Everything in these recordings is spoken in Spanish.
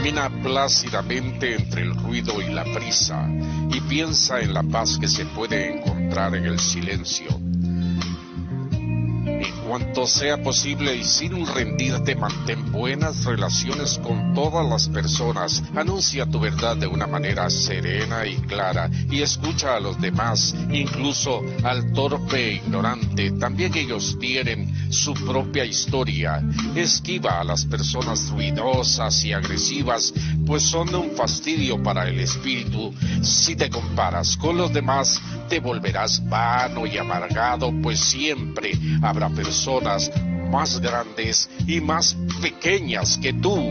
Camina plácidamente entre el ruido y la prisa y piensa en la paz que se puede encontrar en el silencio cuanto sea posible y sin rendirte, mantén buenas relaciones con todas las personas. Anuncia tu verdad de una manera serena y clara y escucha a los demás, incluso al torpe e ignorante. También ellos tienen su propia historia. Esquiva a las personas ruidosas y agresivas, pues son un fastidio para el espíritu. Si te comparas con los demás, te volverás vano y amargado, pues siempre habrá personas más grandes y más pequeñas que tú.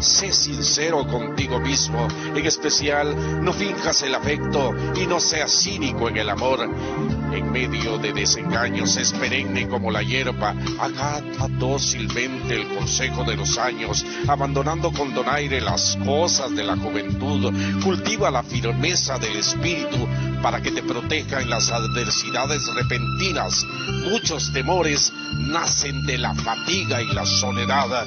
Sé sincero contigo mismo. En especial, no finjas el afecto y no seas cínico en el amor. En medio de desengaños es perenne como la hierba. Agata dócilmente el consejo de los años, abandonando con donaire las cosas de la juventud. Cultiva la firmeza del espíritu para que te proteja en las adversidades repentinas. Muchos temores nacen de la fatiga y la soledad.